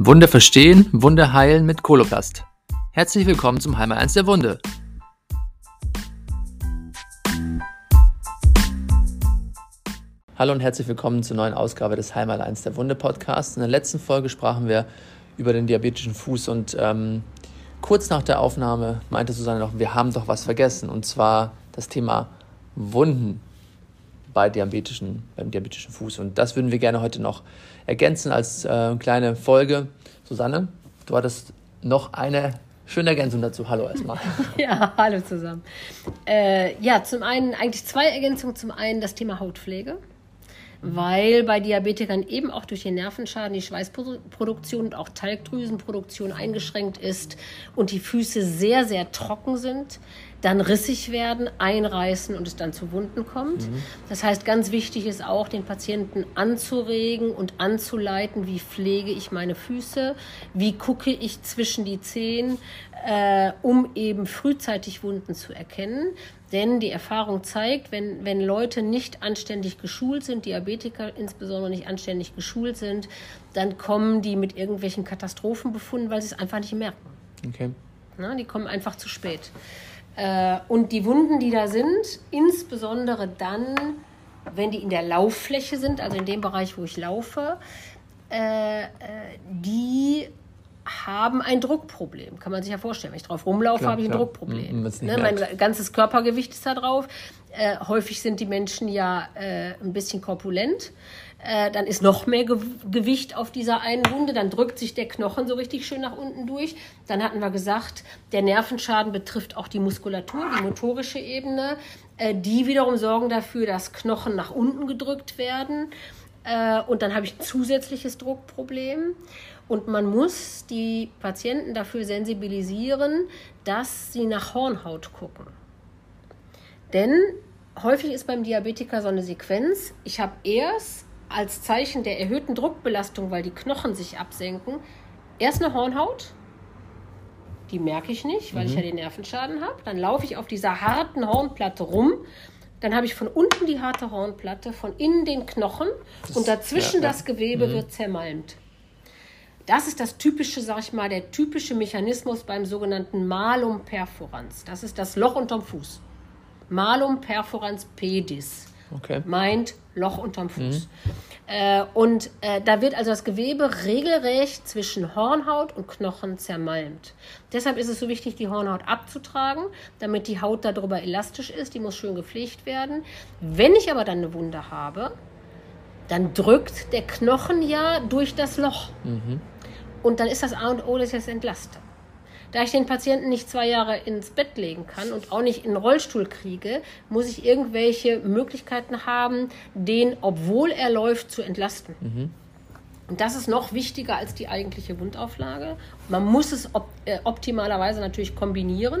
Wunde verstehen, Wunde heilen mit Koloplast. Herzlich willkommen zum Heimer 1 der Wunde. Hallo und herzlich willkommen zur neuen Ausgabe des Heimer 1 der Wunde Podcasts. In der letzten Folge sprachen wir über den diabetischen Fuß und ähm, kurz nach der Aufnahme meinte Susanne noch, wir haben doch was vergessen und zwar das Thema Wunden bei diabetischen, beim diabetischen Fuß. Und das würden wir gerne heute noch ergänzen als äh, kleine Folge. Susanne, du hattest noch eine schöne Ergänzung dazu. Hallo erstmal. Ja, hallo zusammen. Äh, ja, zum einen eigentlich zwei Ergänzungen. Zum einen das Thema Hautpflege weil bei Diabetikern eben auch durch den Nervenschaden die Schweißproduktion und auch Talgdrüsenproduktion eingeschränkt ist und die Füße sehr, sehr trocken sind, dann rissig werden, einreißen und es dann zu Wunden kommt. Mhm. Das heißt, ganz wichtig ist auch, den Patienten anzuregen und anzuleiten, wie pflege ich meine Füße, wie gucke ich zwischen die Zehen, äh, um eben frühzeitig Wunden zu erkennen. Denn die Erfahrung zeigt, wenn, wenn Leute nicht anständig geschult sind, Diabetiker insbesondere nicht anständig geschult sind, dann kommen die mit irgendwelchen Katastrophenbefunden, weil sie es einfach nicht merken. Okay. Na, die kommen einfach zu spät. Äh, und die Wunden, die da sind, insbesondere dann, wenn die in der Lauffläche sind, also in dem Bereich, wo ich laufe, äh, äh die haben ein Druckproblem. Kann man sich ja vorstellen. Wenn ich drauf rumlaufe, habe ich ein klar. Druckproblem. Mhm, ne? Mein ganzes Körpergewicht ist da drauf. Äh, häufig sind die Menschen ja äh, ein bisschen korpulent. Äh, dann ist noch mehr Ge Gewicht auf dieser einen Wunde. Dann drückt sich der Knochen so richtig schön nach unten durch. Dann hatten wir gesagt, der Nervenschaden betrifft auch die Muskulatur, die motorische Ebene. Äh, die wiederum sorgen dafür, dass Knochen nach unten gedrückt werden. Äh, und dann habe ich ein zusätzliches Druckproblem. Und man muss die Patienten dafür sensibilisieren, dass sie nach Hornhaut gucken. Denn häufig ist beim Diabetiker so eine Sequenz, ich habe erst als Zeichen der erhöhten Druckbelastung, weil die Knochen sich absenken, erst eine Hornhaut. Die merke ich nicht, weil mhm. ich ja den Nervenschaden habe. Dann laufe ich auf dieser harten Hornplatte rum. Dann habe ich von unten die harte Hornplatte, von innen den Knochen das, und dazwischen ja, ja. das Gewebe mhm. wird zermalmt. Das ist das typische, sag ich mal, der typische Mechanismus beim sogenannten Malum perforans. Das ist das Loch unterm Fuß. Malum perforans pedis. Okay. Meint Loch unterm Fuß. Mhm. Äh, und äh, da wird also das Gewebe regelrecht zwischen Hornhaut und Knochen zermalmt. Deshalb ist es so wichtig, die Hornhaut abzutragen, damit die Haut darüber elastisch ist. Die muss schön gepflegt werden. Wenn ich aber dann eine Wunde habe, dann drückt der Knochen ja durch das Loch. Mhm. Und dann ist das A und O, das entlaste. Da ich den Patienten nicht zwei Jahre ins Bett legen kann und auch nicht in den Rollstuhl kriege, muss ich irgendwelche Möglichkeiten haben, den, obwohl er läuft, zu entlasten. Mhm. Und das ist noch wichtiger als die eigentliche Wundauflage. Man muss es op äh, optimalerweise natürlich kombinieren.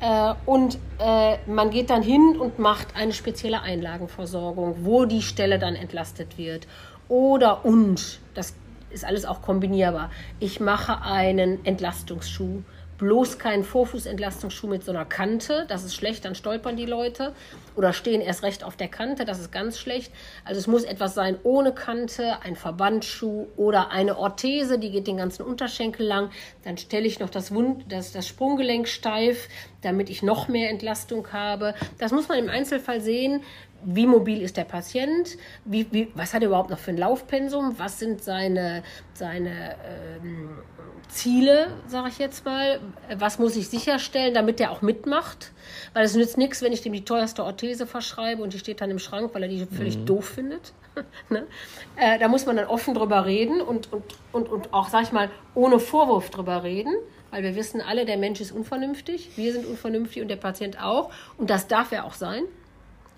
Äh, und äh, man geht dann hin und macht eine spezielle Einlagenversorgung, wo die Stelle dann entlastet wird. Oder und, das ist alles auch kombinierbar. Ich mache einen Entlastungsschuh. Bloß keinen Vorfußentlastungsschuh mit so einer Kante. Das ist schlecht, dann stolpern die Leute oder stehen erst recht auf der Kante. Das ist ganz schlecht. Also es muss etwas sein ohne Kante, ein Verbandsschuh oder eine Orthese, die geht den ganzen Unterschenkel lang. Dann stelle ich noch das, Wund, das, das Sprunggelenk steif, damit ich noch mehr Entlastung habe. Das muss man im Einzelfall sehen wie mobil ist der Patient, wie, wie, was hat er überhaupt noch für ein Laufpensum, was sind seine, seine ähm, Ziele, sage ich jetzt mal, was muss ich sicherstellen, damit er auch mitmacht, weil es nützt nichts, wenn ich dem die teuerste Orthese verschreibe und die steht dann im Schrank, weil er die völlig mhm. doof findet. ne? äh, da muss man dann offen drüber reden und, und, und, und auch, sag ich mal, ohne Vorwurf drüber reden weil wir wissen alle, der Mensch ist unvernünftig, wir sind unvernünftig und der Patient auch. Und das darf er auch sein.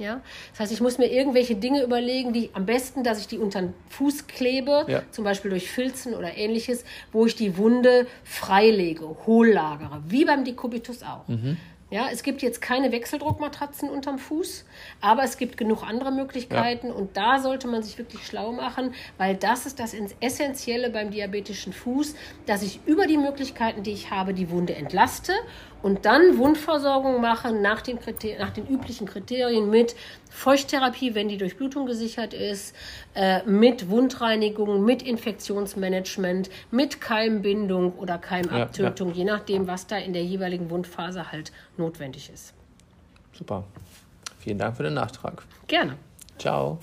Ja? Das heißt, ich muss mir irgendwelche Dinge überlegen, die am besten, dass ich die unter den Fuß klebe, ja. zum Beispiel durch Filzen oder ähnliches, wo ich die Wunde freilege, hohllagere, wie beim Dekubitus auch. Mhm. Ja, es gibt jetzt keine Wechseldruckmatratzen unterm Fuß, aber es gibt genug andere Möglichkeiten ja. und da sollte man sich wirklich schlau machen, weil das ist das Essentielle beim diabetischen Fuß, dass ich über die Möglichkeiten, die ich habe, die Wunde entlaste und dann Wundversorgung machen nach den, nach den üblichen Kriterien mit Feuchttherapie, wenn die Durchblutung gesichert ist, äh, mit Wundreinigung, mit Infektionsmanagement, mit Keimbindung oder Keimabtötung, ja, ja. je nachdem, was da in der jeweiligen Wundphase halt notwendig ist. Super. Vielen Dank für den Nachtrag. Gerne. Ciao.